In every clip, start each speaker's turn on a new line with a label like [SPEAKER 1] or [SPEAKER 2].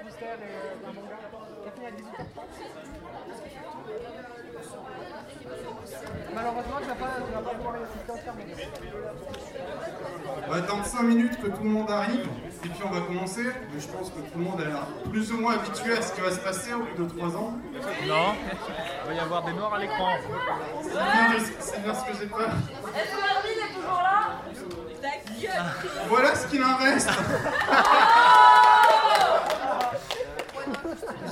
[SPEAKER 1] et manga. 18h30. Malheureusement, tu vas pas, tu vas pas pouvoir y assister entièrement.
[SPEAKER 2] On va attendre 5 minutes que tout le monde arrive, et puis on va commencer. Mais je pense que tout le monde a l'air plus ou moins habitué à ce qui va se passer au bout de 3 ans.
[SPEAKER 3] Non, il va y avoir des noirs à l'écran.
[SPEAKER 2] C'est bien, ce que j'ai peur.
[SPEAKER 4] Est-ce que Armin est toujours là?
[SPEAKER 2] Voilà ce qu'il en reste.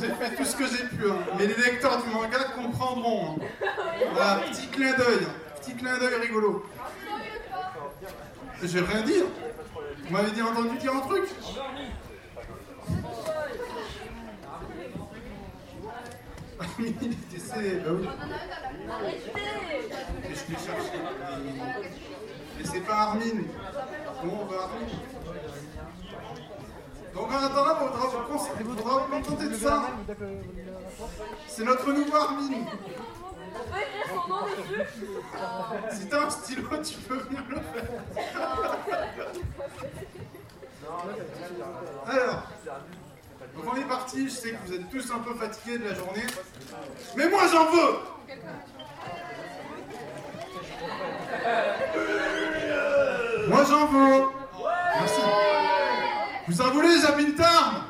[SPEAKER 2] J'ai fait tout ce que j'ai pu, hein. mais les lecteurs du manga comprendront. hein. Voilà, petit clin d'œil, petit clin d'œil rigolo. J'ai rien dit. Vous m'avez dit entendu dire un truc Il était bah oui. Je l'ai cherché. Et c'est pas Armin. Bon, on va Armin? Donc en attendant, il faudra vous contenter de ça. C'est notre nouveau Armin.
[SPEAKER 4] On peut écrire son nom
[SPEAKER 2] Si t'as un stylo, tu peux venir le faire. Alors, donc on est parti. Je sais que vous êtes tous un peu fatigués de la journée. Mais moi j'en veux Moi j'en veux. Vous en voulez, Jabin Tarn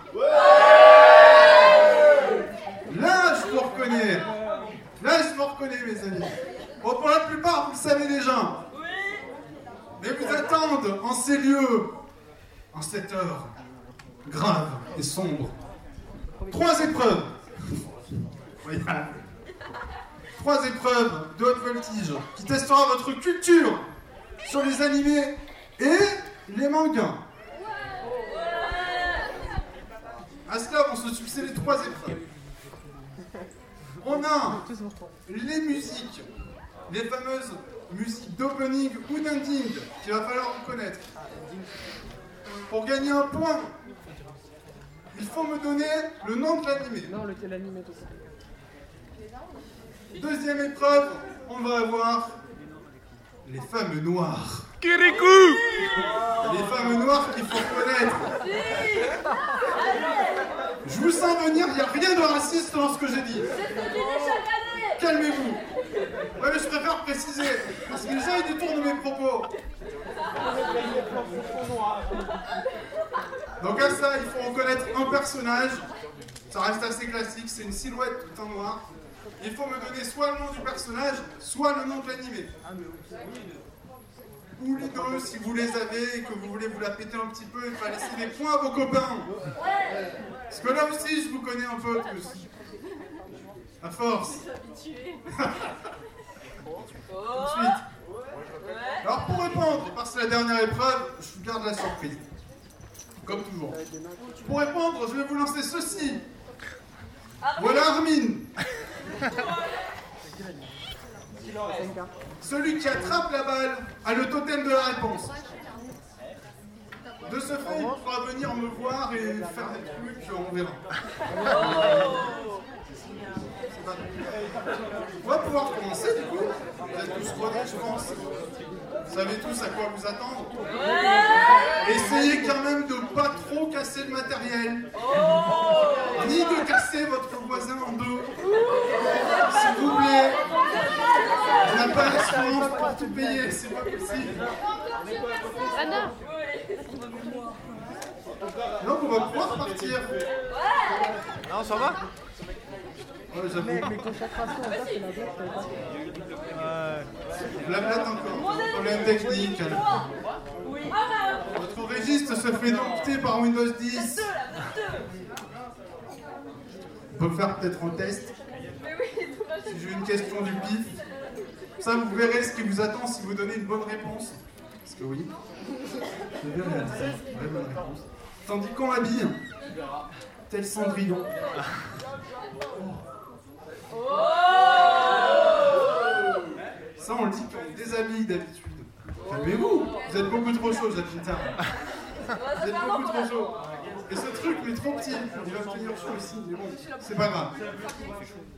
[SPEAKER 2] Là, je vous reconnais. Là, je vous reconnais, mes amis. Bon, pour la plupart, vous le savez déjà. Mais vous attendent en ces lieux, en cette heure grave et sombre. Trois épreuves. Trois épreuves de haute voltige qui testera votre culture sur les animés et les mangas. À cela vont se succéder trois épreuves. On a les musiques, les fameuses musiques d'opening ou d'ending qu'il va falloir vous connaître. Pour gagner un point, il faut me donner le nom de l'animé.
[SPEAKER 1] Non.
[SPEAKER 2] Deuxième épreuve, on va avoir les femmes noires.
[SPEAKER 3] Kirikou
[SPEAKER 2] Les femmes noires qu'il faut connaître. Je vous sens venir, il n'y a rien de raciste dans ce que j'ai dit. Calmez-vous. Ouais, mais je préfère préciser, parce que les gens ils détournent mes propos. Donc à ça, il faut reconnaître un personnage. Ça reste assez classique, c'est une silhouette tout en noir. Il faut me donner soit le nom du personnage, soit le nom de l'animé. Ou les deux, si vous les avez et que vous voulez vous la péter un petit peu, il faut laisser des points à vos copains. Parce que là aussi, je vous connais un peu tous. À force. Ensuite. Alors pour répondre, parce que c'est la dernière épreuve, je vous garde la surprise. Comme toujours. Pour répondre, je vais vous lancer ceci. Voilà Armin. Celui qui attrape la balle a le totem de la réponse. De ce fait, il pourra venir me voir et faire des trucs, on verra. Pas- On va pouvoir commencer du coup. Vous êtes tous je pense. Vous savez tous à quoi vous attendre. Essayez quand même de pas trop casser le matériel. Ni de casser votre voisin en deux. S'il vous plaît. On n'a pas l'assurance pour tout payer, c'est pas possible. Donc on va pouvoir partir.
[SPEAKER 3] Non, ça va?
[SPEAKER 2] Ouais, j'avoue.
[SPEAKER 1] Mais, mais concentration, ça, c'est la pas.
[SPEAKER 3] Ouais.
[SPEAKER 2] Blablate encore. Problème technique.
[SPEAKER 4] Oui. Ah bah
[SPEAKER 2] Votre registre se fait dompter par Windows 10.
[SPEAKER 4] deux là, deux
[SPEAKER 2] On peut faire peut-être un test. Si j'ai une question du pif. Ça, vous verrez ce qui vous attend si vous donnez une bonne réponse. Parce que oui. C'est bien réalisé. Vraie bonne réponse. Tandis qu'on m'habille, tel Cendrillon. Ça, on le dit qu'on déshabille d'habitude. Calmez-vous, vous êtes beaucoup trop chaud, Jacqueline. Vous êtes beaucoup trop chaud. Et ce truc, mais trop petit, il va tenir chaud aussi, mais bon, c'est pas grave.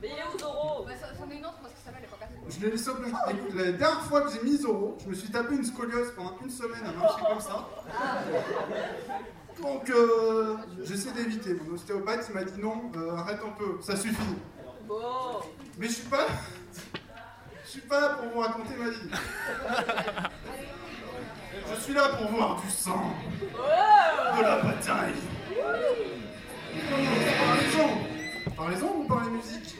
[SPEAKER 4] Mais il est où Zoro?
[SPEAKER 5] C'en est une autre parce que ça va, elle est pas cassée.
[SPEAKER 2] Je l'ai laissé au. Écoute, la dernière fois que j'ai mis Zoro, je me suis tapé une scoliose pendant une semaine à marcher comme ça. Donc, euh, j'essaie d'éviter. Mon ostéopathe, il m'a dit non, euh, arrête un peu, ça suffit.
[SPEAKER 4] Bon.
[SPEAKER 2] Mais je suis pas. Je suis pas là pour vous raconter ma vie. Je suis là pour voir du sang, de la bataille. Parlez-en. Parlez-en ou parlez musique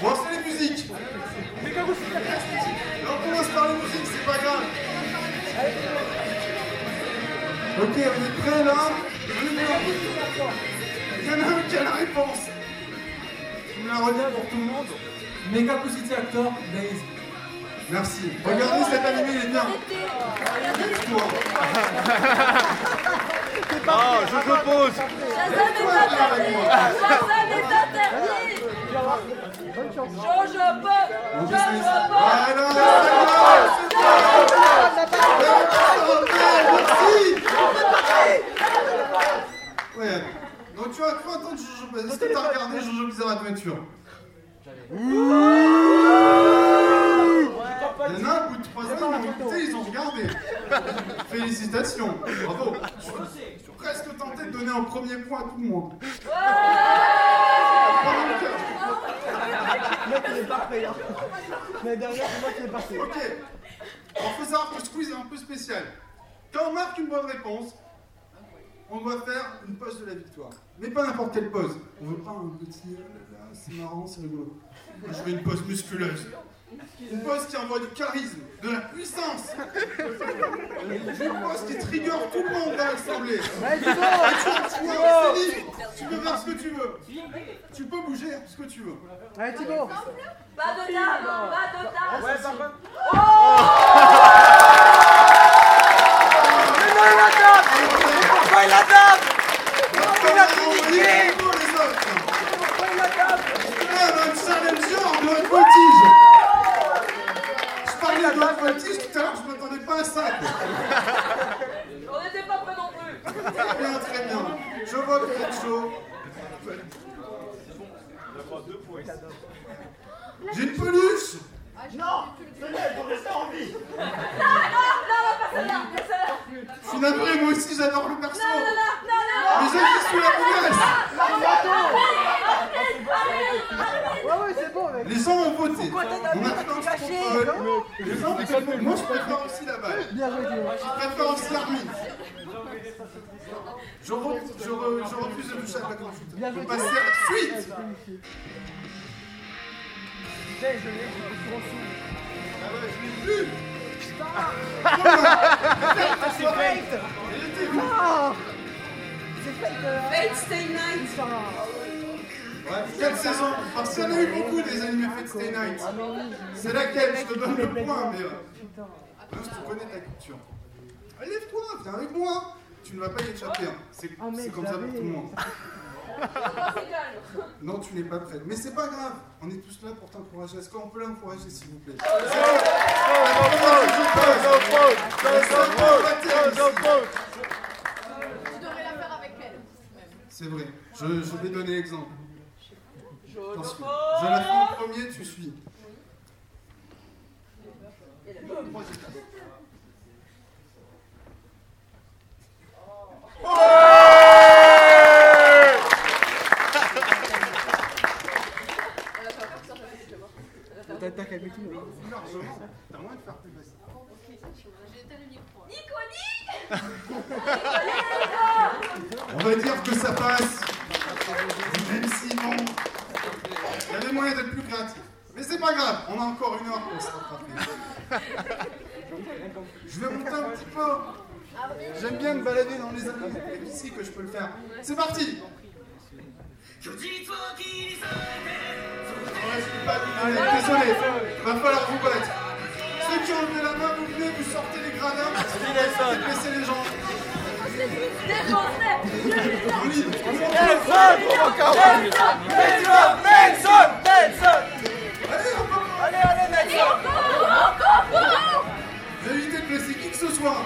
[SPEAKER 2] Bon, c'est les musiques. Alors, on commence par les musiques, c'est pas grave. Ok, on est prêts là? Il y en a un qui a la réponse. Tu me la redis pour tout le monde
[SPEAKER 1] Mega City Actor, Days.
[SPEAKER 2] Merci. Regardez cet animé, il est bien.
[SPEAKER 3] Non, je m'oppose.
[SPEAKER 4] Shazam est interdit Shazam est interdit. Pop
[SPEAKER 2] Voilà, c'est bon. Merci. Ouais. Donc tu vas trop attendre Jojo. Est-ce que t'as regardé Jojo Bizarre Adventure Il y en a un bout de 3 ans, ils ont écouté, ils ont regardé. Félicitations, bravo. Je suis presque tenté de donner un premier point à tout le monde.
[SPEAKER 1] Mec, il est pas prêt. Hein. Mais derrière, c'est moi qui l'ai passé.
[SPEAKER 2] Ok. Alors, faut savoir que quiz est un peu spécial. Quand on marque une bonne réponse, on doit faire une pause de la victoire. Mais pas n'importe quelle pause. On veut pas un petit. là là, c'est marrant, c'est rigolo. Moi, je veux une pause musculeuse. Une pause qui envoie du charisme, de la puissance. Une pause qui trigger tout le monde dans l'assemblée. Tu, peux faire ce que tu veux. Tu peux bouger ce que tu veux.
[SPEAKER 1] Allez, Thibaut
[SPEAKER 4] Pas de table Pas de table
[SPEAKER 3] Ouais, par contre.
[SPEAKER 2] Pourquoi il adapte Il a critiqué les autres un challenger de haute voltige Je parlais de haute voltige tout à l'heure, je m'attendais pas à ça.
[SPEAKER 4] On n'était pas prêts non plus.
[SPEAKER 2] Très bien, très bien. Je vois que vous êtes chaud. J'ai une peluche
[SPEAKER 4] Non, non, non, pas celle-là pas celle-là
[SPEAKER 2] Je suis navré, moi aussi j'adore le perso
[SPEAKER 4] Non, non, non, non, non
[SPEAKER 2] j'ai qui suis la menace
[SPEAKER 1] Ouais, ouais, c'est bon, mec.
[SPEAKER 2] Les gens ont voté. On a
[SPEAKER 1] caché.
[SPEAKER 2] Les gens, moi je préfère aussi la balle.
[SPEAKER 1] Bien joué.
[SPEAKER 2] Je préfère aussi Armin. Je, re- je, re- je refuse de toucher à la.
[SPEAKER 1] Bien
[SPEAKER 2] Je passer à la suite.
[SPEAKER 1] Putain, je l'ai, je en dessous.
[SPEAKER 2] Ah ouais, je l'ai vu.
[SPEAKER 1] C'est fake
[SPEAKER 2] Il était où
[SPEAKER 1] C'est fake
[SPEAKER 4] Fate Stay Night
[SPEAKER 1] putain.
[SPEAKER 2] Ouais, quelle saison Parce qu'il y en a eu beaucoup des animés Fate Stay Night. C'est laquelle Je te donne le point, mais.
[SPEAKER 1] Putain.
[SPEAKER 2] Que tu connais ta culture. Lève-toi, viens avec moi. Tu ne vas pas y échapper. hein. C'est
[SPEAKER 1] Ah,
[SPEAKER 2] comme ça pour tout le monde. Non, tu n'es pas prête. Mais c'est pas grave. On est tous là pour t'encourager. Est-ce qu'on peut l'encourager, s'il vous plaît?
[SPEAKER 5] Tu devrais la faire avec elle.
[SPEAKER 2] C'est vrai. Je, je vais donner l'exemple. Attention. Je la fais en premier, tu suis.
[SPEAKER 1] T'as
[SPEAKER 2] On va dire que ça passe. Même si bon. Il y avait moyen d'être plus créatif. Mais c'est pas grave, on a encore une heure pour se rattraper. Je vais monter un petit peu. J'aime bien me balader dans les années. C'est ici que je peux le faire. C'est parti je peux pas vous. Désolé, va falloir vous battre. Ceux qui ont levé la main, vous venez, vous sortez les gradins. Faites baisser les ligne. Allez, on va- Vous évitez de blesser qui que ce soit.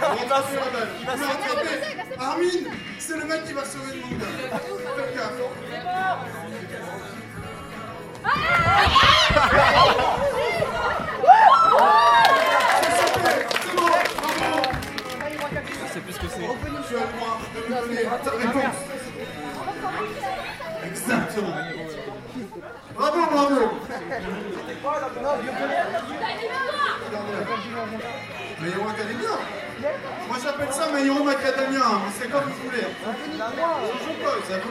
[SPEAKER 2] La. Vous pouvez rattraper. Armin, c'est le mec qui va sauver le monde. Faites gaffe. C'est sauvé, c'est bon, bravo.
[SPEAKER 6] sais plus ce que c'est.
[SPEAKER 2] Tu as le droit de me donner ta réponse. Exactement. Bravo, bravo. My Hero Academia Moi j'appelle ça Macadamia, hein, mais c'est comme vous voulez. Je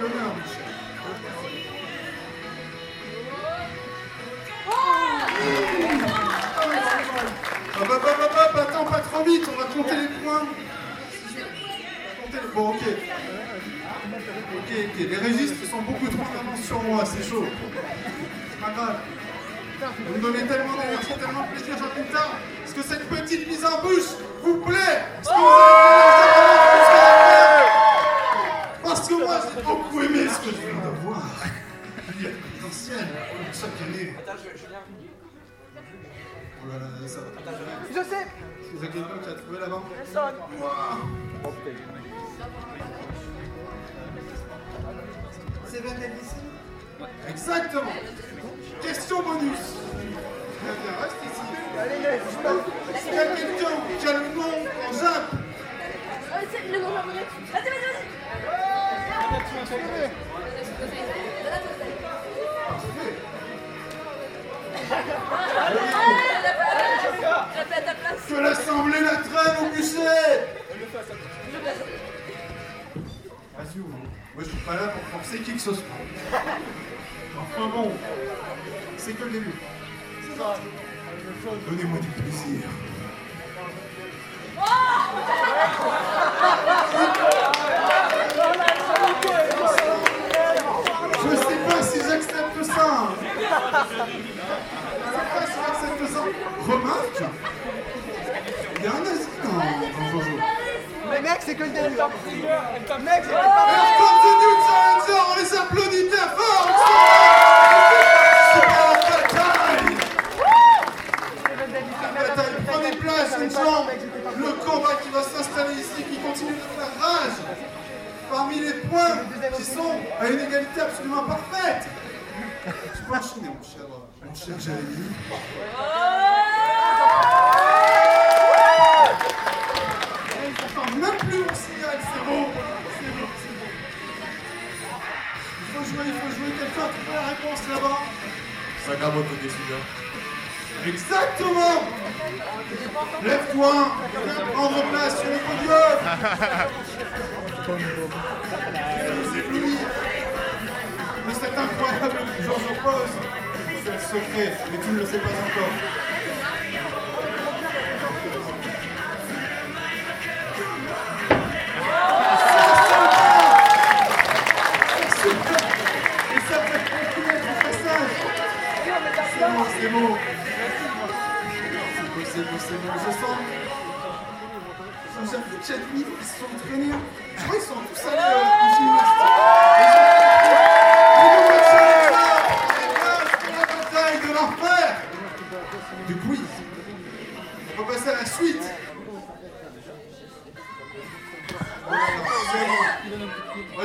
[SPEAKER 2] l'honneur, Michel. Hop, hop, hop, hop, attends, pas trop vite, on va compter les points. Bon, ok. Ok, ok, les registres sont beaucoup trop sur moi, c'est chaud. C'est pas grave. Vous me donnez tellement d'énergie, tellement de plaisir, Jean-Pinta. Est-ce que cette petite mise en bouche vous plaît Est-ce que vous avez Parce que moi, j'ai beaucoup aimé ce que je viens de voir. Il y a du potentiel chaque année. Oh là là, ça va.
[SPEAKER 1] Je sais
[SPEAKER 2] C'est ça quelqu'un qui a trouvé là-bas
[SPEAKER 1] C'est
[SPEAKER 2] Donnez-moi du à une égalité absolument parfaite. Tu peux enchaîner, mon cher, mon cher Jérémy. Attends, même plus on signale, c'est bon. C'est bon, c'est bon. Il faut jouer, il faut jouer. Quelqu'un a trouvé la réponse là-bas
[SPEAKER 3] Sakamoto Desuga.
[SPEAKER 2] Exactement Lève-toi Viens prendre place sur le podium de cet incroyable Georges Pose C'est le secret, mais tu ne le sais pas encore. C'est bon, c'est bon c'est beau. Je sens. J'avoue des livres qui se sont traînés. Je crois qu'ils sont tous allés euh, en gymnastique.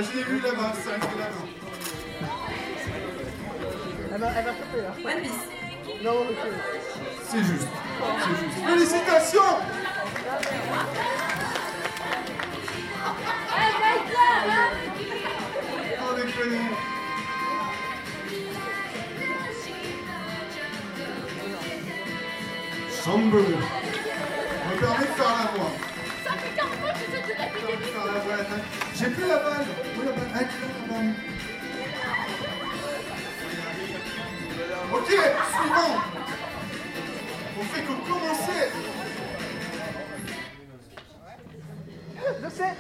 [SPEAKER 2] Je l'ai vu là-bas, c'est là-bas.
[SPEAKER 1] Elle va, elle va choper, hein.
[SPEAKER 4] One Piece.
[SPEAKER 1] Non, ok.
[SPEAKER 2] C'est juste. C'est juste. Félicitations Sans déconner. Chambre. Me permet de faire la voix.
[SPEAKER 5] Ça fait 15 fois que j'essaie de répéter mes
[SPEAKER 2] Faire la voix. J'ai plus la balle. Oui, la balle. La balle. Ok, suivant. On fait que commencer.
[SPEAKER 1] Je sais.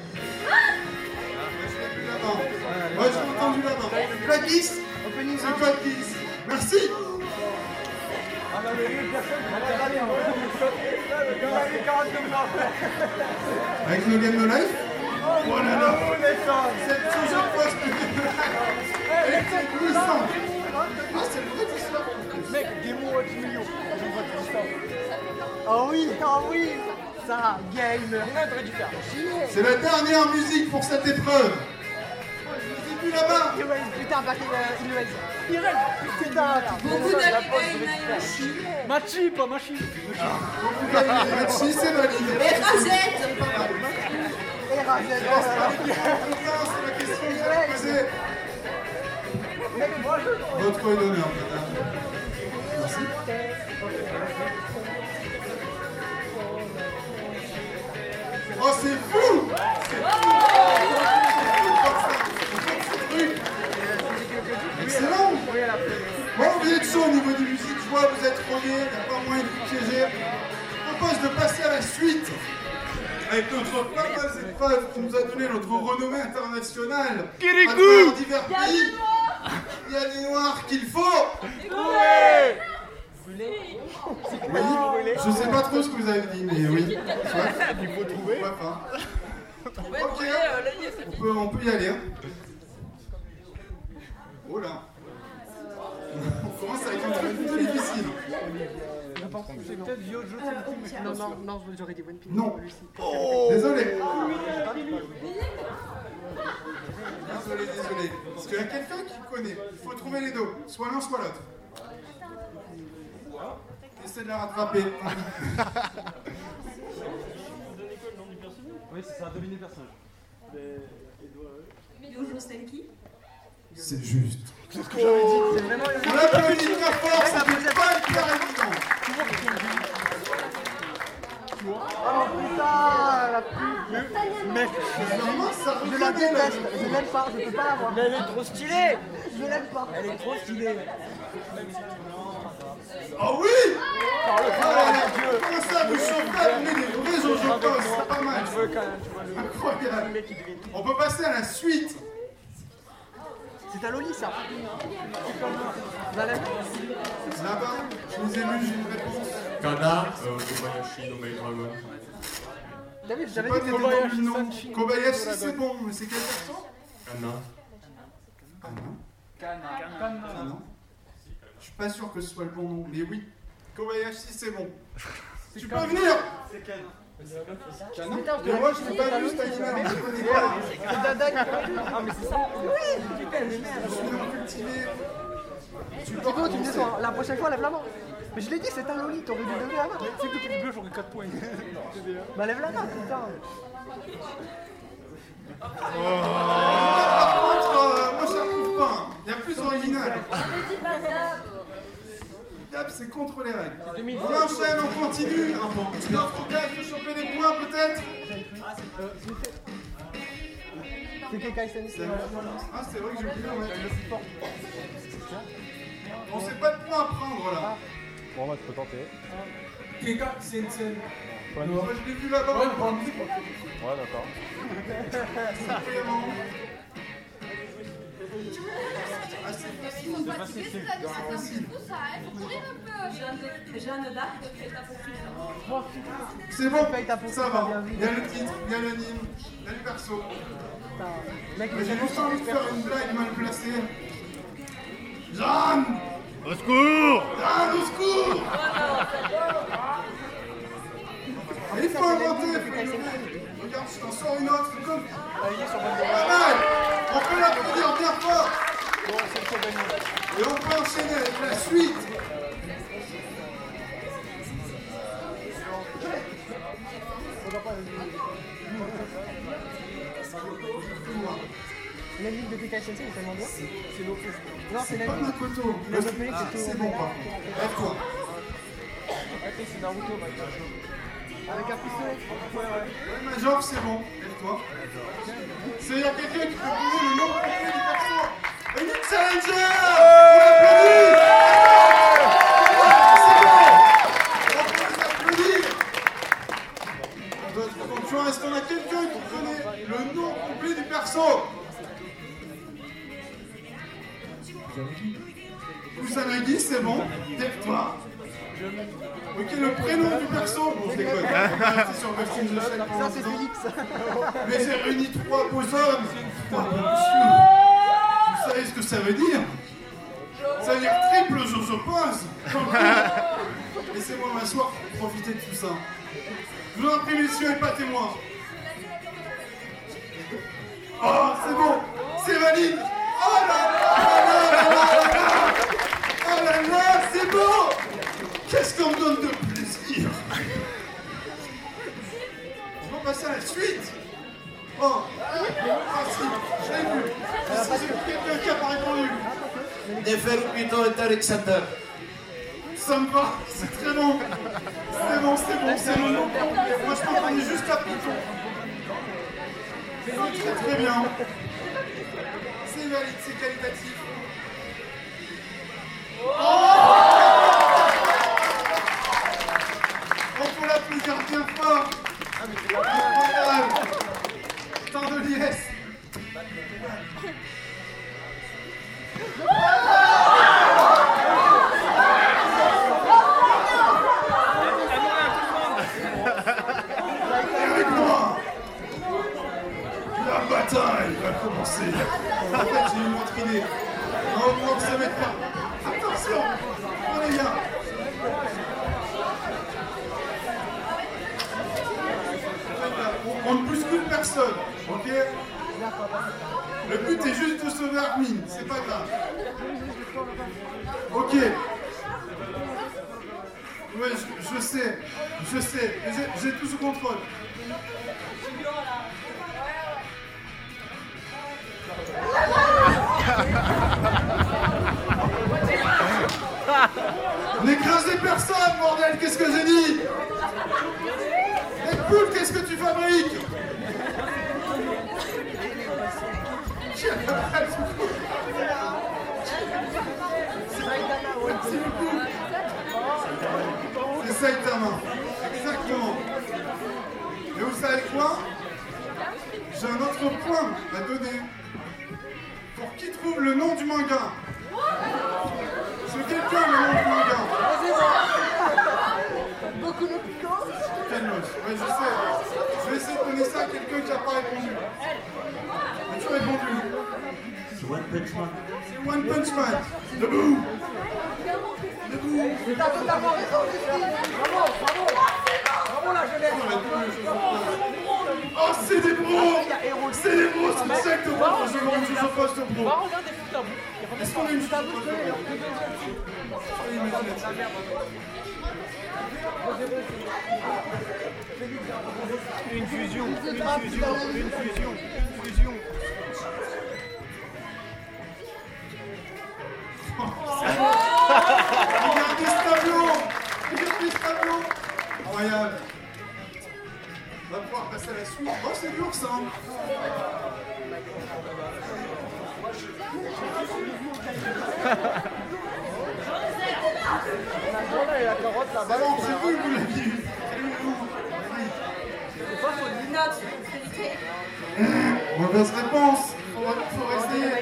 [SPEAKER 2] Moi, j'ai entendu là-bas. Code 10
[SPEAKER 1] Opening
[SPEAKER 2] C'est code 10. Merci. Avec le Game No Life Oh là là C'est toujours pas ce que Elle est puissante Ah, c'est le vrai
[SPEAKER 1] Mec, Demo Watch Mio. Oh oui, oh oui. Ça, game.
[SPEAKER 2] C'est la dernière musique pour cette épreuve. Vu là-bas.
[SPEAKER 1] Putain, in Irel. Irel, putain.
[SPEAKER 4] Beaucoup
[SPEAKER 6] Machi, pas Machi.
[SPEAKER 2] Merci, c'est validé.
[SPEAKER 4] Et
[SPEAKER 2] C'est
[SPEAKER 1] c'est
[SPEAKER 2] C'est. Votre d'honneur, madame. Merci. Oh, c'est fou Excellent Bon, vous êtes chaud au niveau des musiques, je vois, vous êtes rodés, il n'y a pas moyen de vous piéger. Je propose de passer à la suite avec notre fameuse épreuve qui nous a donné notre renommée internationale. à travers divers pays. Il y a des noirs qu'il faut Oui, je sais pas trop ce que vous avez dit, mais oui. Il faut trouver. Ok, on peut, on peut y aller. hein. Oh là. On commence avec un truc difficile.
[SPEAKER 1] C'est peut-être Yojo
[SPEAKER 6] Non, non, non, j'aurais dit One Piece.
[SPEAKER 2] Non.
[SPEAKER 6] Lucie.
[SPEAKER 2] Désolé. Désolé, désolé. Parce qu'il y a quelqu'un qui connaît. Il faut trouver les deux. Soit l'un, soit l'autre. Essaie de la rattraper.
[SPEAKER 1] Oui, c'est ça, deviner personnage.
[SPEAKER 4] C'est
[SPEAKER 2] juste.
[SPEAKER 1] C'est ce que j'avais dit. C'est vraiment
[SPEAKER 2] On applaudit fort, c'était pas hyper évident.
[SPEAKER 1] Oh putain, la pute Mec,
[SPEAKER 2] ça
[SPEAKER 1] je la déteste, je l'aime pas, je peux pas la voir. Mais elle est trop stylée Je l'aime pas. Elle est trop stylée.
[SPEAKER 2] Oh oui Oh là là, Comment ça, vous chauffez Vous mettez des vrais Boss, c'est pas mal. Incroyable. On peut passer à la suite.
[SPEAKER 1] C'est ta Loli ça Vous
[SPEAKER 2] Là-bas, je les ai lus, j'ai une réponse.
[SPEAKER 3] Kana, euh, Kobayashi no Maid Dragon.
[SPEAKER 2] J'ai
[SPEAKER 1] j'avais
[SPEAKER 2] pas
[SPEAKER 1] dit Kobayashi. Sanshin.
[SPEAKER 2] Kobayashi, c'est bon, mais c'est quel perso
[SPEAKER 3] Kana.
[SPEAKER 2] Non Ah non Je suis pas sûr que ce soit le bon nom, mais oui. Kobayashi, c'est bon. Tu peux venir Canon Mais moi, je l'ai pas vu, cette image, je connais pas.
[SPEAKER 1] C'est Dada Ah mais c'est ça Oui Putain mais merde
[SPEAKER 2] Je suis un cultivé. Tu
[SPEAKER 1] tu me déçois, la prochaine fois lève la main Mais je l'ai dit, c'est ta Loli, t'aurais dû lever la main
[SPEAKER 7] C'est que depuis le bleu, j'aurais 4 points.
[SPEAKER 1] Bah lève la main, putain
[SPEAKER 2] Par contre, euh, moi, trouve pas. Il y a plus original. C'est contre les règles. On enchaîne, on continue. Tu dois peut choper des points, peut-être
[SPEAKER 1] C'est Kekai Sensei.
[SPEAKER 2] Ah, c'est vrai que j'ai oublié. ouais. On sait pas de points à prendre là.
[SPEAKER 7] Bon, bah, tu peux tenter.
[SPEAKER 2] Keka Sensen. Moi, je l'ai vu là-bas.
[SPEAKER 7] Ouais, d'accord.
[SPEAKER 5] Ils sont fatigués, c'est la c'est un peu fou ça, il faut courir un peu.
[SPEAKER 4] Jeanne d'Arc, c'est ta poursuite.
[SPEAKER 2] C'est bon, ça va. Il y a le titre, il y a l'anime, il y a le perso. Mais j'ai juste envie de faire une blague mal placée. Jeanne
[SPEAKER 7] Au secours
[SPEAKER 2] Jeanne, au secours Il faut inventer, il faut innover. Regarde, je t'en sors une autre, c'est comme... Pas mal On peut l'applaudir bien fort Et on peut enchaîner avec la suite
[SPEAKER 1] La musique de Sensei, il tellement bien. C'est l'eau Non, c'est la c'est
[SPEAKER 2] Ah,
[SPEAKER 1] tout.
[SPEAKER 2] C'est bon, pas. Lève-toi.
[SPEAKER 1] c'est Naruto, Avec un pistolet.
[SPEAKER 2] Ouais, Major, c'est bon. Lève-toi. C'est il y a quelqu'un qui peut donner le nom complet du perso. Elite Challenger On applaudir Attention, est-ce qu'on a quelqu'un qui connaît le nom complet du perso Kusanagi, c'est bon. Lève-toi. Ok, le prénom du perso, bon, je déconne. C'est sur Shell
[SPEAKER 1] Ça, c'est. Félix.
[SPEAKER 2] Mais j'ai réuni trois beaux hommes. Putain, monsieur. Vous savez ce que ça veut dire Ça veut dire triple Jojo Pose. Laissez-moi m'asseoir pour profiter de tout ça. Je vous en prie, messieurs, épatez-moi. Oh, c'est bon, c'est valide. Oh là là là là là là. Oh là là, c'est beau. Qu'est-ce qu'on me donne de plaisir On va passer à la suite. Oh Ah je l'ai vu Si c'est quelqu'un qui n'a pas répondu
[SPEAKER 1] Neferupito et Alexander.
[SPEAKER 2] Ça me va, c'est très bon C'est bon, c'est bon, c'est bon Moi je comprenais juste la Pluton. Très très bien C'est valide, c'est qualitatif. J'ai un autre point à donner. Pour qui trouve le nom du manga? C'est quelqu'un le nom du manga
[SPEAKER 6] Beaucoup de piquants.
[SPEAKER 2] Calmos. Ouais, je sais. Je vais essayer de donner ça à quelqu'un qui n'a pas répondu. As-tu répondu
[SPEAKER 1] C'est One Punch Man.
[SPEAKER 2] C'est One Punch Man. Debout Debout
[SPEAKER 6] T'as totalement raison, Justine. Bravo, bravo. Bravo la jeunesse.
[SPEAKER 2] Oh, c'est des bros C'est des bros, c'est une secte au bras Je poste
[SPEAKER 6] à bout.
[SPEAKER 2] Est-ce qu'on a une chute
[SPEAKER 7] Une fusion, une fusion, une fusion, une fusion.
[SPEAKER 2] Regardez ce tableau. Regardez ce tableau. Incroyable On va pouvoir passer à la suite. Oh, c'est dur ça
[SPEAKER 6] et la carotte là-bas.
[SPEAKER 2] bon, j'ai vu, vous l'aviez vu. Elle est où Oui. Mauvaise réponse Faut, faut essayer.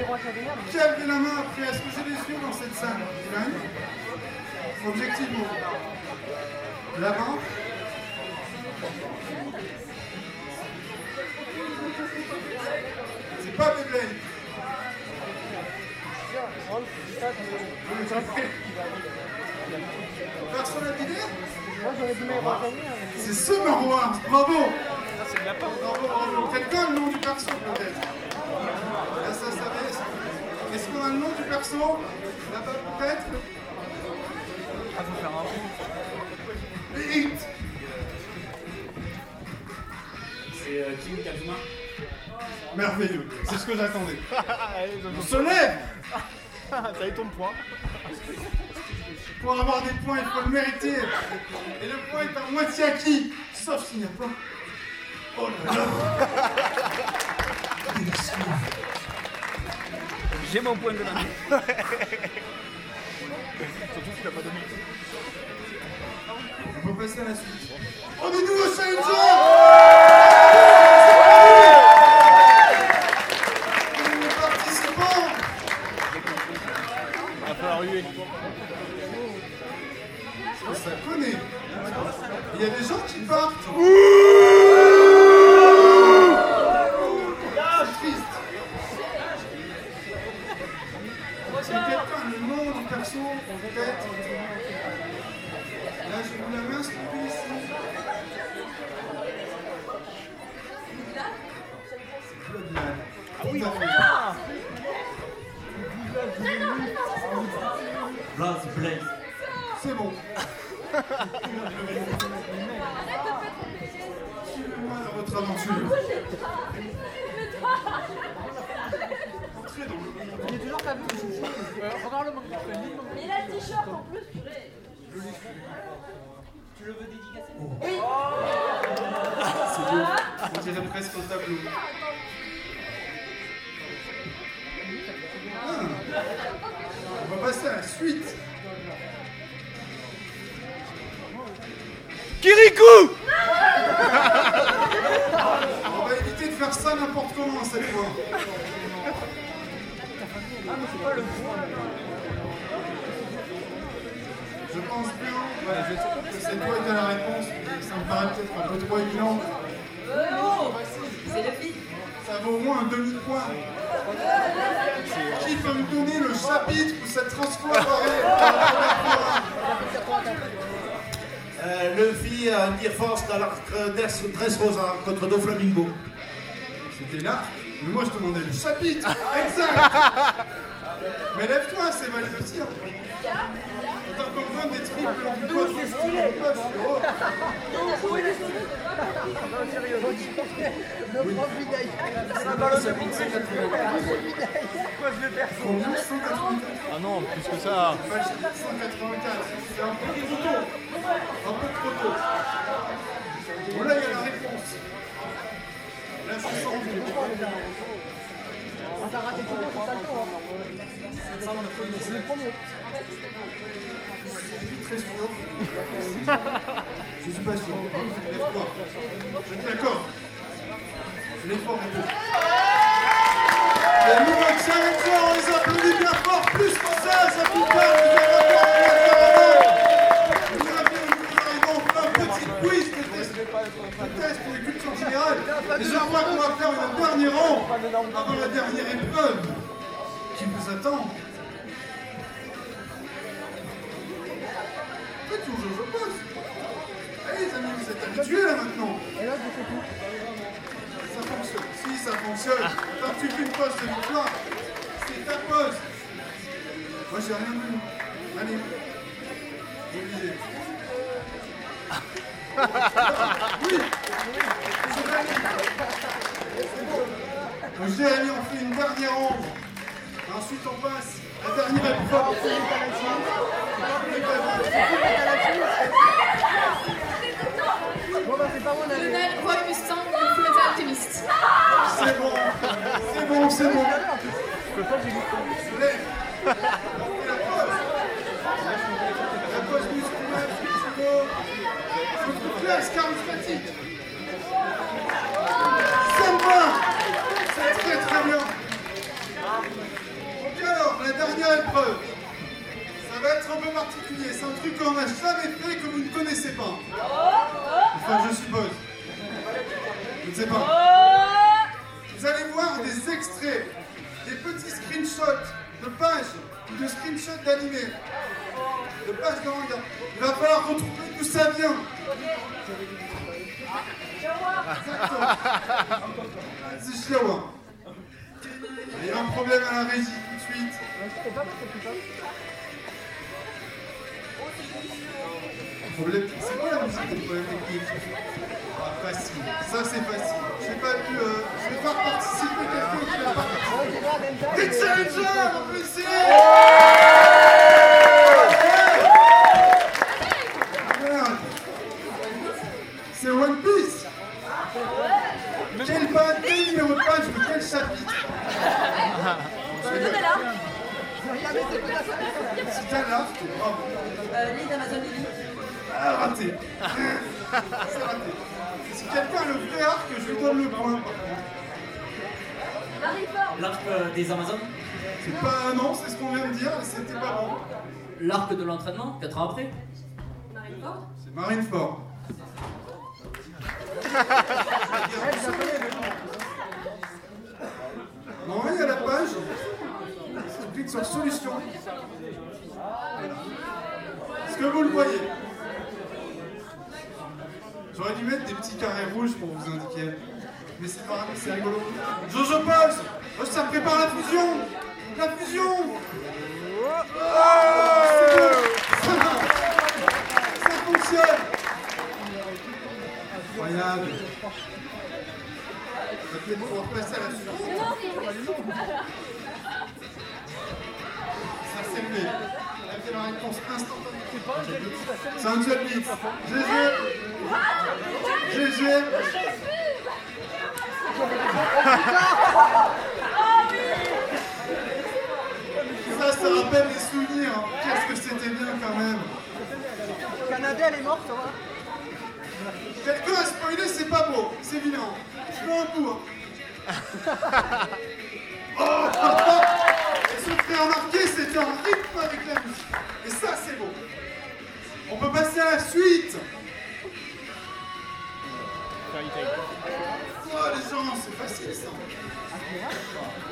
[SPEAKER 2] Qui a levé la main après Est-ce que j'ai des yeux dans cette salle Objectivement. Là-bas C'est pas Beyblade. Personne n'a d'idée
[SPEAKER 6] Moi j'aurais dû m'avoir gagné. hein.
[SPEAKER 2] C'est Summer Wars, bravo Bravo, bravo. Quelqu'un a le nom du perso peut-être Là, ça. Est-ce qu'on a le nom du perso Là-bas peut-être
[SPEAKER 7] Ah, faut faire un coup.
[SPEAKER 3] C'est euh, King Kazuma.
[SPEAKER 2] Merveilleux, c'est ce que j'attendais. On se lève
[SPEAKER 7] T'as eu ton point.
[SPEAKER 2] Pour avoir des points, il faut le mériter. Et le point est à moitié acquis. Sauf s'il n'y a pas. Oh là là
[SPEAKER 7] J'ai mon point de l'année. Surtout qu'il a pas donné.
[SPEAKER 2] On peut passer à la suite. Oh, des nouveaux challengers C'est bon. Suivez-moi à votre aventure.
[SPEAKER 1] Il est toujours pas vu.
[SPEAKER 6] Regarde le manque de
[SPEAKER 4] Mais il a le t-shirt en plus, purée.
[SPEAKER 2] On dirait presque un tableau. Ah. On va passer à la suite.
[SPEAKER 7] Kirikou
[SPEAKER 2] On va éviter de faire ça n'importe comment cette fois. Je pense bien que c'est toi qui as la réponse, ça me paraît peut-être un peu trop évident.
[SPEAKER 4] C'est.
[SPEAKER 2] Ça vaut au moins un demi-point. Qui peut me donner le chapitre où cette transfo apparaît
[SPEAKER 8] Euh, Luffy a un tir force dans l'arc Dressrosa contre Doflamingo.
[SPEAKER 2] C'était là, mais moi je te demandais le chapitre. Exact. Mais lève-toi, c'est mal de tir T'as encore besoin des triples en toi, c'est stylé.
[SPEAKER 1] Le prof Vidaille.
[SPEAKER 2] Combien 184
[SPEAKER 7] Ah non, plus que ça.
[SPEAKER 2] Page 184, c'est un peu trop tôt Un peu trop tôt Bon là il y a la réponse Là c'est sans
[SPEAKER 1] Ah, t'as raté tout le temps, t'as le temps. hein. C'est le premier.
[SPEAKER 2] très. Je suis pas sûr. Je suis d'accord. L'effort est Les nouveaux challenger, on les applaudit bien fort. Plus que ça, ça vous parle. Nous arrivons à un petit quiz de test, de test pour les cultures générales. Et je crois qu'on va faire une dernière rang avant la dernière épreuve qui vous attend. Faites toujours je pose. Allez les amis, vous êtes habitués là maintenant.
[SPEAKER 1] Et là, je fais tout.
[SPEAKER 2] Ça fonctionne. Si ça fonctionne. Quand tu fais une pause de victoire, pause. Moi j'ai rien vu. Allez. Oubliez. Oui. C'est Jérémy. Donc Jérémy, on fait une dernière ronde. Ensuite on passe à la dernière épreuve.
[SPEAKER 1] Bon, bah, c'est pas mon avis.
[SPEAKER 5] Lionel Roy Mustang, le full metal alchimiste.
[SPEAKER 2] C'est bon, c'est bon, c'est bon. Je ne sais pas. Manga. Il va falloir retrouver d'où ça vient. Est-ce que vous le voyez? J'aurais dû mettre des petits carrés rouges pour vous indiquer. Mais c'est pas grave, c'est rigolo. Jojo pose Oh, Ça prépare la fusion La fusion Ah. Ça fonctionne Incroyable va peut-être pouvoir à la suivante. Ça c'est la réponse instantanée. C'est un jet blitz. GG. GG. Ça, ça rappelle les souvenirs. hein. Qu'est-ce que c'était bien quand même.
[SPEAKER 1] Canadien, elle est morte, va
[SPEAKER 2] Quelqu'un a spoilé, c'est pas beau. C'est évident. Je fais un coup. hein. Oh remarqué, c'était en rythme avec la musique. Et ça, c'est beau. On peut passer à la suite. Oh, les gens, c'est facile ça.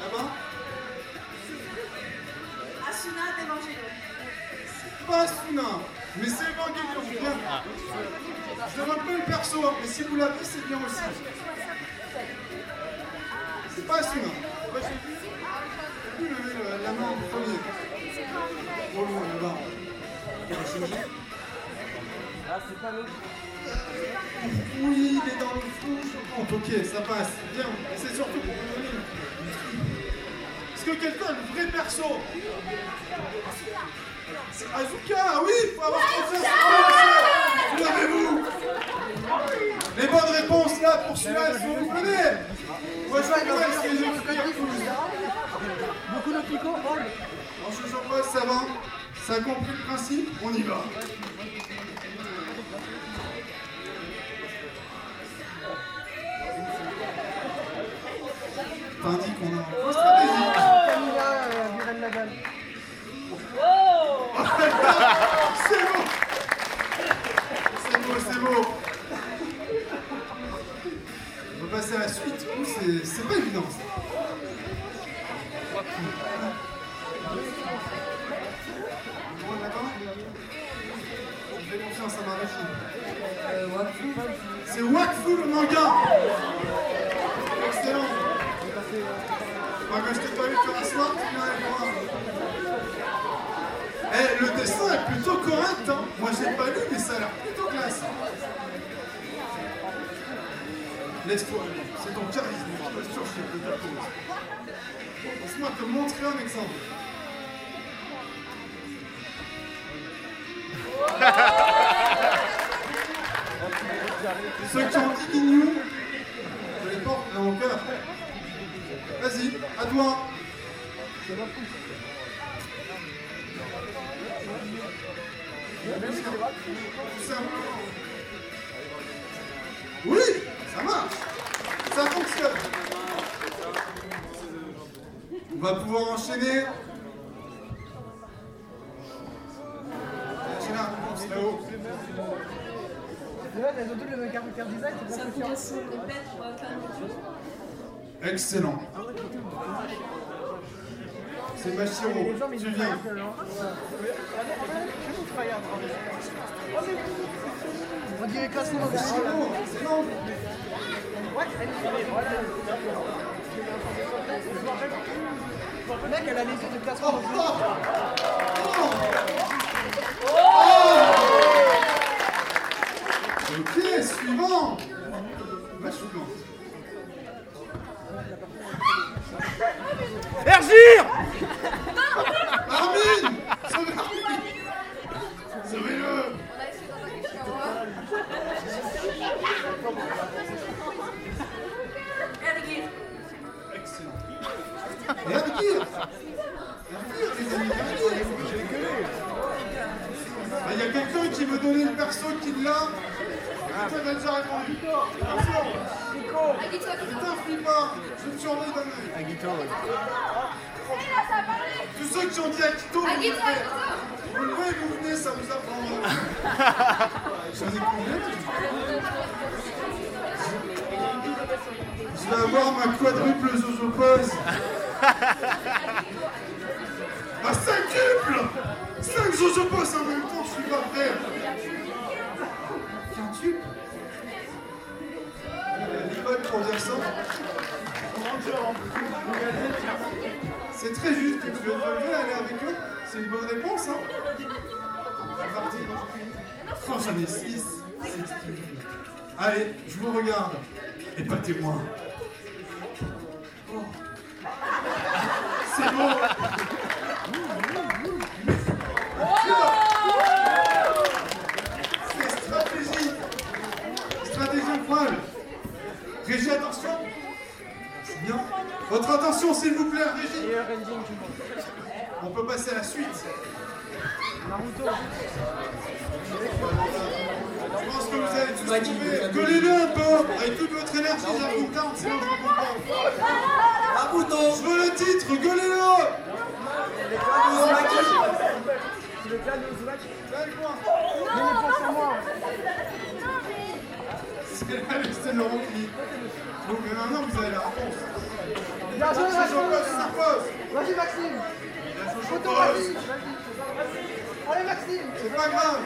[SPEAKER 2] Là-bas
[SPEAKER 4] Asuna d'Evangelo.
[SPEAKER 2] Pas Asuna, mais c'est Evangelion. Bien. Je un peu le perso, mais si vous l'avez, c'est bien aussi. C'est pas Asuna. La main en premier. Trop loin, là-bas. Oui, il est dans le fou, je compte. Ok, ça passe. Bien. C'est surtout pour vous donner Est-ce que quelqu'un a le vrai perso C'est Azuka, oui, il faut avoir confiance en vous, Levez-vous Les bonnes réponses là pour celui-là, elles sont vous connaissez Moi je vais voir ce
[SPEAKER 1] hold.
[SPEAKER 2] Alors je vous pose, ça va Ça a compris le principe On y va. T'indiques qu'on a un
[SPEAKER 1] euh.
[SPEAKER 2] C'est beau C'est beau, c'est beau On va passer à la suite. C'est pas évident. C'est Wakfu le manga Excellent Moi quand je t'ai pas vu sur la soirée, tu viens avec. Eh, le dessin est plutôt correct, hein. Moi, j'ai pas lu, mais ça a l'air plutôt classe. Laisse-toi. C'est ton charisme qui te surchauffe de ta pose. Laisse-moi te montrer un exemple. Ceux qui ont dit je les porte dans mon cœur. Vas-y, à toi. Oui, ça marche. Ça fonctionne. On va pouvoir enchaîner. Là-haut.
[SPEAKER 1] Elles ont toutes le même caractère design, c'est
[SPEAKER 4] pour aucun
[SPEAKER 2] Excellent. C'est
[SPEAKER 1] ils
[SPEAKER 2] Tu viens.
[SPEAKER 1] pas genre. On dirait classement dans
[SPEAKER 2] Machiro, excellent.
[SPEAKER 1] Le mec, elle a les yeux de classement dans
[SPEAKER 2] Oh, Ok, suivant. Va suivant. Ceux qui ont dit Akito, vous. Vous levez, vous venez, ça vous apprendra. J'en ai combien Je vais avoir ma quadruple zozopose. Ma cinquuple 5 zozoposes en même temps, je suis pas prêt. Quintuple L'icône pour dire ça. C'est très juste. Tu veux aller avec eux? C'est une bonne réponse, hein C'est parti. Quand j'en ai 6, c'est Allez, je vous regarde. Et pas témoin. C'est bon. C'est stratégie, Stratégie incroyable. Régis, attention. Votre attention, s'il vous plaît, Régie. On peut passer à la suite. Je pense que vous allez tous trouver. Gueulez-le un peu avec toute votre énergie, j'avoue. Tente, sinon je comprends. Je veux le titre, gueulez-le Avec moi. C'est Laurent qui. Donc maintenant, vous avez la réponse.
[SPEAKER 6] Bien joué, Maxime. Vas-y, Maxime. Vas-y. Allez, Maxime.
[SPEAKER 2] C'est pas grave.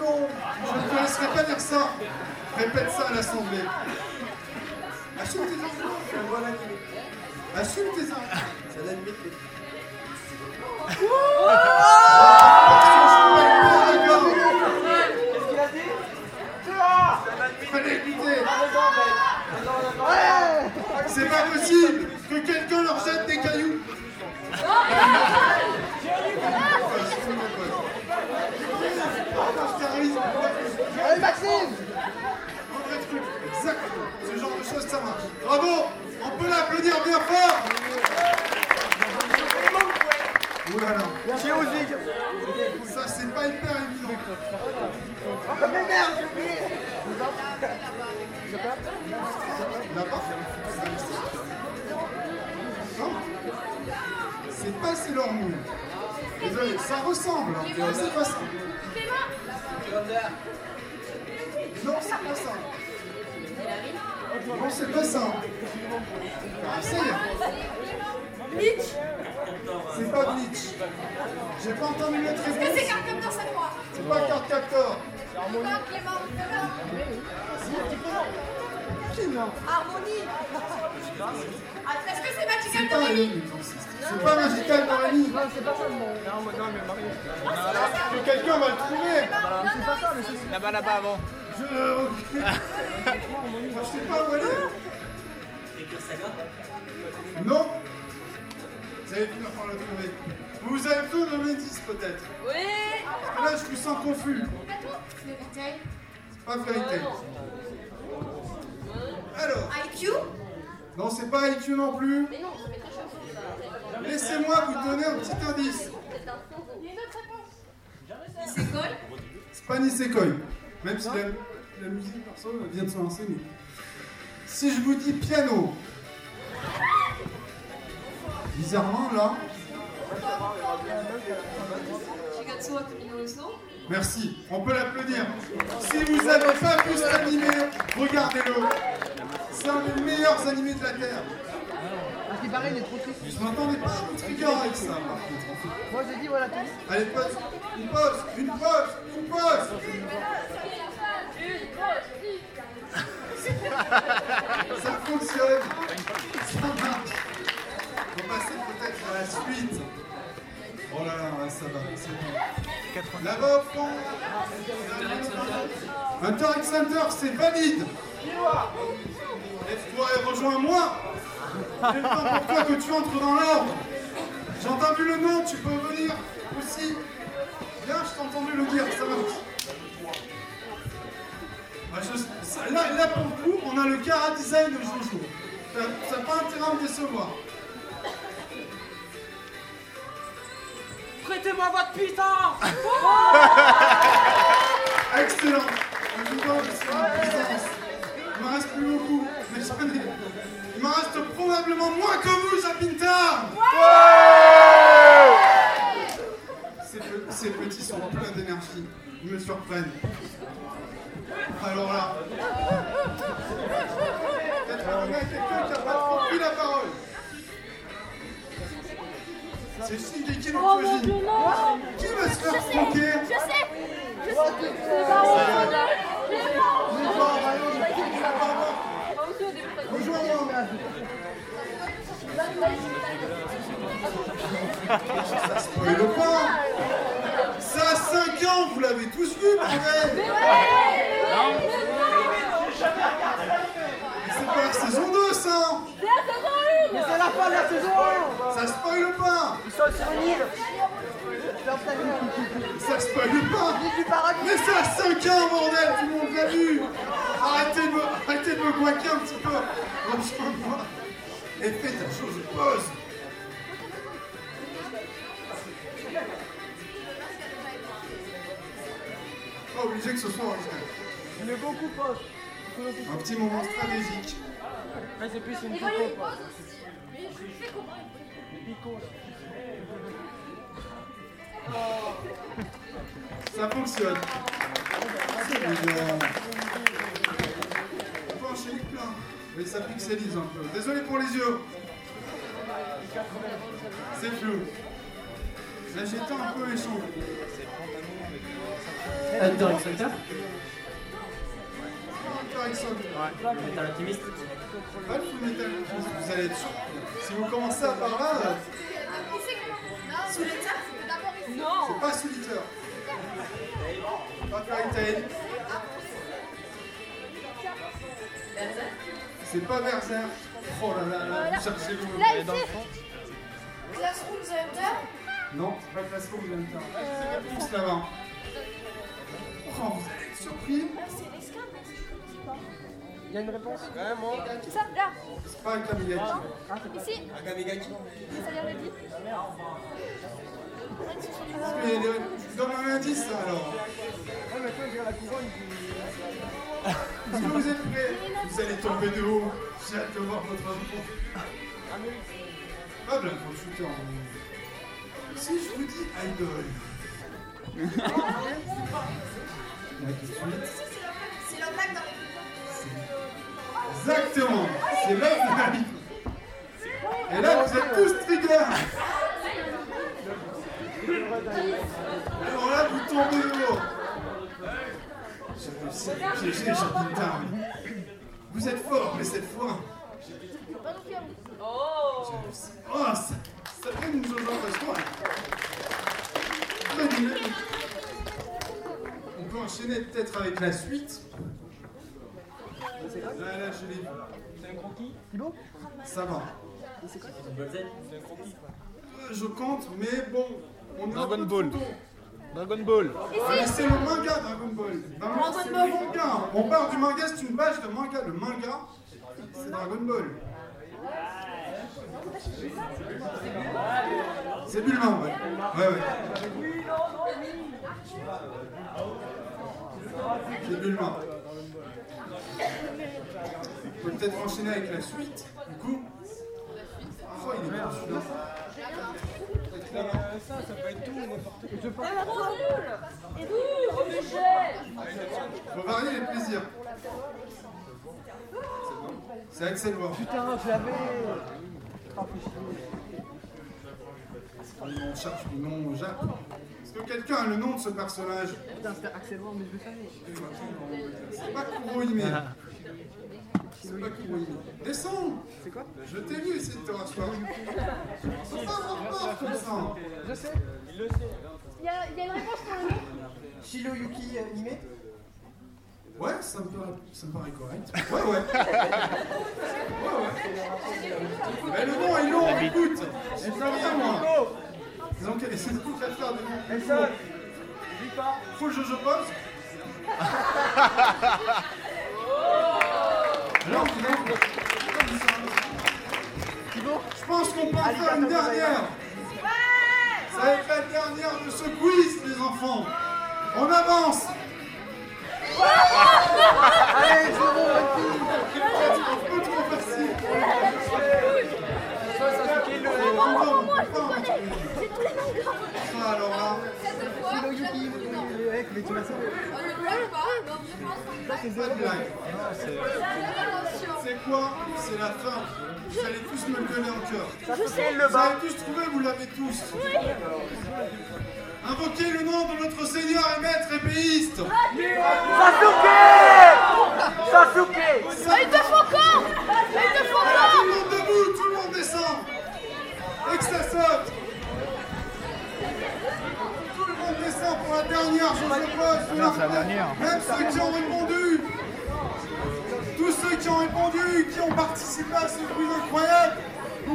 [SPEAKER 2] Non, je ne te laisserai pas dire ça. Répète ça à l'Assemblée. Assume tes enfants. Assume tes enfants.
[SPEAKER 8] C'est la limite.
[SPEAKER 6] Qu'est-ce qu'il a dit C'est là.
[SPEAKER 2] Fallait écouter.
[SPEAKER 6] Ouais.
[SPEAKER 2] C'est pas possible que quelqu'un leur jette des cailloux.
[SPEAKER 6] Allez, Maxime.
[SPEAKER 2] Exactement. Ce genre de choses, ça marche. Bravo On peut l'applaudir bien fort
[SPEAKER 6] osé.
[SPEAKER 2] Ça, c'est pas hyper évident.
[SPEAKER 6] Mais merde, j'ai oublié.
[SPEAKER 2] Là-bas C'est pas Moon. Désolé, ça ressemble, hein, c'est pas ça. Non, c'est pas ça. Non, c'est pas ça. Ah.
[SPEAKER 5] Bleach
[SPEAKER 2] C'est pas Bleach. J'ai pas entendu notre
[SPEAKER 5] Est-ce que c'est
[SPEAKER 2] réponse.
[SPEAKER 5] Carpenter cette fois
[SPEAKER 2] C'est pas.
[SPEAKER 5] C'est pas Clément
[SPEAKER 6] Maxime.
[SPEAKER 5] Harmonie Ah, Est-ce que c'est Magical Doremi
[SPEAKER 2] C'est pas Magical Doremi.
[SPEAKER 6] Non, c'est pas ça le nom.
[SPEAKER 7] Non, mais non, mais Mario.
[SPEAKER 2] Que quelqu'un va le trouver.
[SPEAKER 6] C'est pas ça, mais c'est
[SPEAKER 7] Là-bas, là-bas, avant.
[SPEAKER 2] Je. Je sais pas où elle est. Non Vous allez finir par le trouver. Vous avez besoin de l'indice peut-être.
[SPEAKER 4] Oui
[SPEAKER 2] Parce que là, je vous sens confus. C'est pas Fairy Tail. Alors,
[SPEAKER 5] IQ
[SPEAKER 2] non, c'est pas IQ non plus.
[SPEAKER 5] Mais non, ça fait très chaud.
[SPEAKER 2] Laissez-moi vous donner un petit indice.
[SPEAKER 5] Il y a une autre réponse. Nisekoi
[SPEAKER 2] C'est pas Nisekoi. Même si la, la musique, perso, vient de se lancer. mais- Si je vous dis piano, bizarrement là, merci, on peut l'applaudir. Si vous n'avez pas vu cet animé, regardez-le. C'est un des meilleurs animés de la Terre.
[SPEAKER 6] Il est trop triste.
[SPEAKER 2] Je m'attendais pas à votre rigueur avec ça. par contre.
[SPEAKER 6] Moi, j'ai dit, voilà tout.
[SPEAKER 2] Allez, pause, une pause, une pause, une pause. Ça fonctionne. Ça marche. On va passer peut-être à la suite. Oh là là, ça va, c'est bon. Là-bas au fond. Hunter x Hunter, c'est valide. Et toi, rejoins-moi. J'ai le temps pour toi que tu entres dans l'ordre. J'ai entendu le nom, tu peux venir aussi. Bien, je t'ai entendu le dire, ça marche. Bah, là, là, pour le coup, on a le cara design de Jojo. Ça n'a pas intérêt à me décevoir.
[SPEAKER 4] Prêtez-moi votre puissance
[SPEAKER 2] Excellent. En tout cas, c'est une puissance. Il m'en reste plus beaucoup, mais j'en ai. Il m'en reste probablement moins que vous, Japinta ces, pe- ces petits sont pleins d'énergie. Ils me surprennent. Alors là. Peut-être qu'on a quelqu'un qui n'a pas trop pris la parole. C'est Shingeki no Kyojin. Qui va se faire flanquer
[SPEAKER 5] Je sais Je sais
[SPEAKER 2] Rejoins-moi. Ça spoil pas. Ça a 5 ans, vous l'avez tous vu, bordel. Mais c'est pas la saison 2, ça.
[SPEAKER 5] C'est la saison
[SPEAKER 1] Mais c'est la fin de la saison
[SPEAKER 2] Ça spoil pas
[SPEAKER 1] Ils sont sur une île
[SPEAKER 2] Ça spoil pas Mais c'est à 5 ans, bordel, tout le monde l'a vu Arrêtez de me, arrêtez de me guaquer un petit peu Franchement, Et fais ta chose, pause Pas obligé que ce soit.
[SPEAKER 1] Il est beaucoup poste
[SPEAKER 2] Un petit moment stratégique.
[SPEAKER 1] Là c'est plus une
[SPEAKER 5] aussi. Mais je fais comprendre.
[SPEAKER 1] Pico
[SPEAKER 2] Ça fonctionne. On peut enchaîner plein. Mais ça pixelise un peu. Désolé pour les yeux. C'est flou. Là j'étais un peu échangé.
[SPEAKER 3] Hunter x Hunter
[SPEAKER 2] Hunter x Hunter.
[SPEAKER 3] Metal Alchemist
[SPEAKER 2] Pas le full metal. Vous allez être sûr. Si vous commencez à par là, Pas. C'est pas Berserk. Oh là là là, vous cherchez le mot.
[SPEAKER 5] Là, ici. Classroom Hunter.
[SPEAKER 2] Non, c'est pas Classroom Hunter. C'est plus là-bas. Oh, vous allez être surpris.
[SPEAKER 5] C'est l'escampe.
[SPEAKER 1] Il y a une réponse
[SPEAKER 5] C'est ça, là.
[SPEAKER 2] C'est pas un Kamigaki.
[SPEAKER 5] Ici. Mais ça vient de dit.
[SPEAKER 2] Parce que les- les- Je vous donne un indice alors.
[SPEAKER 1] Ouais mais toi j'ai la couronne.
[SPEAKER 2] Est-ce que vous êtes prêts Vous allez tomber de haut. J'ai hâte de voir votre réponse. Pas Black Hole Shooter. Si je vous dis Idol. Là, tout de suite.
[SPEAKER 5] C'est la blague dans les
[SPEAKER 2] Exactement, c'est Love Live. Et là, vous êtes tous trigger. Alors là, vous tombez de haut. J'ai réussi à piéger Jardin Vous êtes fort, mais cette fois.
[SPEAKER 4] Oh.
[SPEAKER 2] Oh, ça, ça donne une chose dynamique. On peut enchaîner peut-être avec la suite. Là, là, je l'ai vu.
[SPEAKER 1] C'est un croquis
[SPEAKER 2] Ça va.
[SPEAKER 3] Blood Z
[SPEAKER 2] Euh, Je compte, mais bon, on est un
[SPEAKER 7] Dragon Ball. Dragon Ball.
[SPEAKER 2] Ah, c'est le manga Dragon Ball. Vraiment, c'est le manga. On parle du manga, c'est une page de manga. Le manga, c'est Dragon Ball. C'est Bulma, ouais. Ouais, ouais. C'est Bulma. On peut peut-être enchaîner avec la suite, du coup. Oh, il est bien celui-là.
[SPEAKER 1] Euh, Ça, ça peut être tout et n'importe quoi. Je pense
[SPEAKER 4] Trop nul
[SPEAKER 2] Faut varier les plaisirs. C'est Axel.
[SPEAKER 1] Putain, je l'avais fais chier.
[SPEAKER 2] On cherche le nom Jacques. Est-ce que quelqu'un a le nom de ce personnage?
[SPEAKER 1] Putain, c'était Axel mais je le savais.
[SPEAKER 2] C'est pas Kurohime. C'est pas. Descends
[SPEAKER 1] C'est quoi
[SPEAKER 2] Je t'ai vu essayer de te rasseoir. Faut pas avoir peur comme ça.
[SPEAKER 1] Je sais.
[SPEAKER 7] Il le sait.
[SPEAKER 5] Il y, a, il y a une réponse pour le nom
[SPEAKER 1] Shilo Yuki Hime.
[SPEAKER 2] Ouais, ça me paraît, ça me paraît correct. Ouais, ouais. Ouais, ouais. Mais le nom est long, écoute. Sais rien, moi. Ils ont qu'à essayer de tout faire faire des noms.
[SPEAKER 1] Dis pas.
[SPEAKER 2] Faut que je je pose Je pense qu'on peut en faire une dernière. Ça va être la dernière de ce quiz, les enfants. On avance.
[SPEAKER 1] Allez,
[SPEAKER 2] trop facile.
[SPEAKER 5] Tous les mangas.
[SPEAKER 2] Ça, alors là,
[SPEAKER 5] Cette fois,
[SPEAKER 1] Shilo Yuki, le mec, mais tu m'as sauvé.
[SPEAKER 5] on ne blague pas, donc je pense qu'on blague.
[SPEAKER 1] C'est
[SPEAKER 2] pas
[SPEAKER 1] Zoro.
[SPEAKER 2] de blague.
[SPEAKER 5] Attention.
[SPEAKER 2] C'est quoi C'est la fin. Vous allez tous me le donner en cœur. Vous avez tous trouvé, vous l'avez tous. Invoquez le nom de notre Seigneur et Maître épéiste.
[SPEAKER 1] Sasuke Sasuke
[SPEAKER 5] Il te faut encore Il te faut
[SPEAKER 2] Voilà,
[SPEAKER 5] encore
[SPEAKER 2] tout le monde debout, tout le monde descend. Et que ça saute. Tout le monde descend pour la dernière, je le pose.
[SPEAKER 7] Non, la dernière.
[SPEAKER 2] Même ceux qui ont répondu. Tous ceux qui ont répondu, qui ont participé à ce quiz incroyable.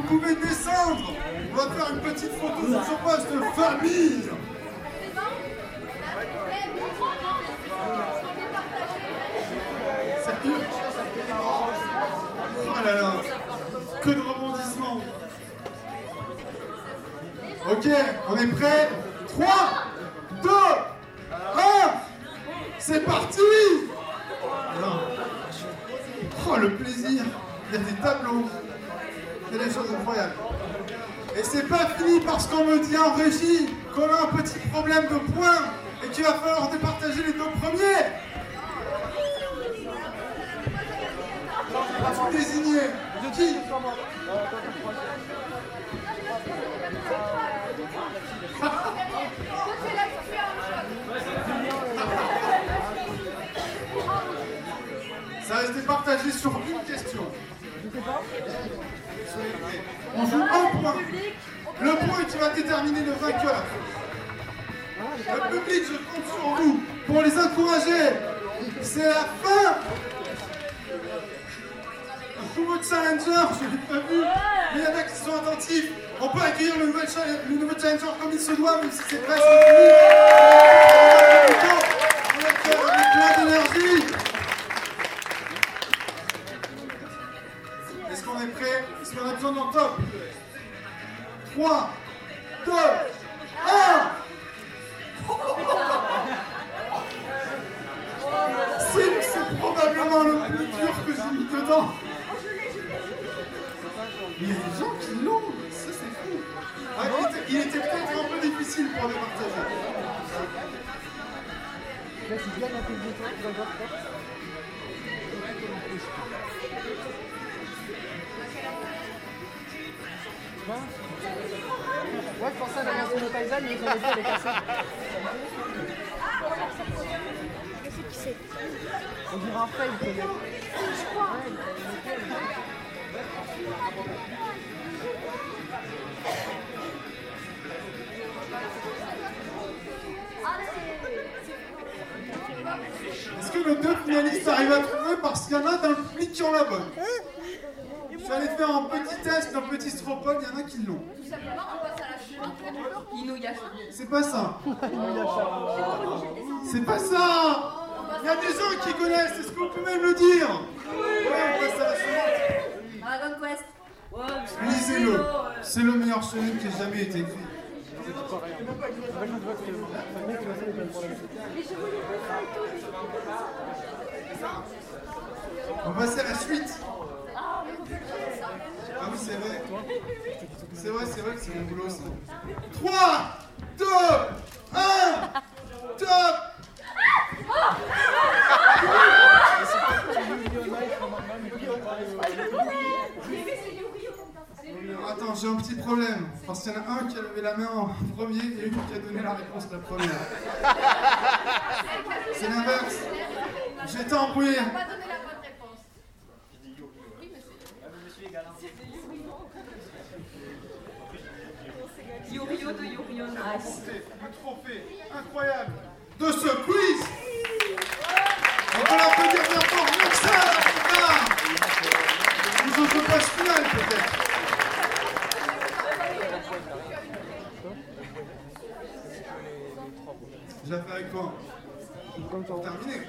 [SPEAKER 2] pouvez descendre. On va faire une petite photo sur ce poste de famille. Oh là là Que de Ok, on est prêt 3, 2, 1 C'est parti! Oh le plaisir Il y a des tableaux a des choses incroyables. Et c'est pas fini parce qu'on me dit en régie qu'on a un petit problème de points et qu'il va falloir départager les deux premiers. Vous désignez qui? Partagé sur une question. On joue un point. Le point qui va déterminer le vainqueur. Le public, je compte sur vous pour les encourager. C'est la fin. Un nouveau challenger, je l'ai pas vu. Il y en a qui sont attentifs. On peut accueillir le nouveau, cha- le nouveau challenger comme il se doit, même si c'est presque fini. On plein d'énergie. D'un top 3, 2, 1 C'est probablement le plus dur que j'ai mis dedans. Il y a des gens qui l'ont, ça c'est fou. Ah, il était, il était peut-être un peu difficile pour les partager.
[SPEAKER 1] Ça. Ouais, je pensais à la version de Tyson, mais ils ont dit elle est cassée. On dirait un fail, peut-être.
[SPEAKER 2] Est-ce que nos deux finalistes arrivent à trouver parce qu'il y en a dans le public qui ont la bonne? Allé faire un petit test, un petit stropole, il y en a qui l'ont.
[SPEAKER 5] Tout simplement, on passe à la suivante.
[SPEAKER 2] C'est pas ça. C'est pas ça Il y a des gens qui connaissent, est-ce que vous pouvez me le dire? Ouais, on passe à la suivante.
[SPEAKER 5] Dragon Quest.
[SPEAKER 2] Lisez-le. C'est le meilleur shonen qui ait jamais été écrit. On va passer à la suite. C'est vrai. C'est vrai, c'est vrai que c'est mon boulot ça. 3, 2, 1, top Attends, j'ai un petit problème. Parce qu'il y en a un qui a levé la main en premier et une qui a donné la réponse la première. C'est l'inverse. J'étais embrouillé.
[SPEAKER 5] Pas donné la bonne réponse.
[SPEAKER 4] Yorio de Yorio Nice.
[SPEAKER 2] Le trophée incroyable de ce quiz. On peut l'applaudir bien fort, la putain Nous autres passe finale peut-être. J'ai fait avec toi. Pour terminer.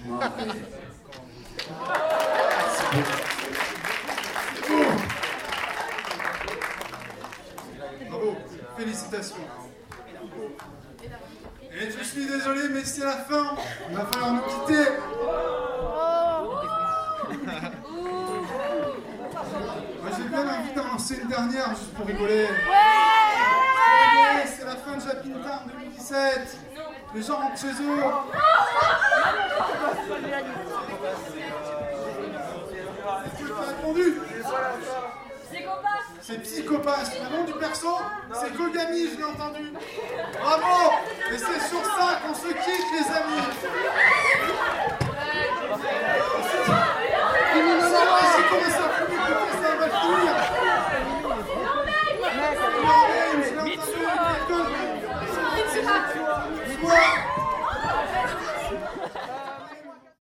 [SPEAKER 2] Bravo, félicitations. Et je suis désolé, mais c'est la fin. Il va falloir nous quitter. Moi, j'ai bien envie d'en lancer une dernière juste pour rigoler. Ouais C'est la fin de Japin Town 2017. Les gens rentrent chez eux. Est-ce que as répondu. C'est psychopathe. Le nom du perso, c'est Kogami, je l'ai entendu. Bravo Et c'est sur ça qu'on se quitte, les amis.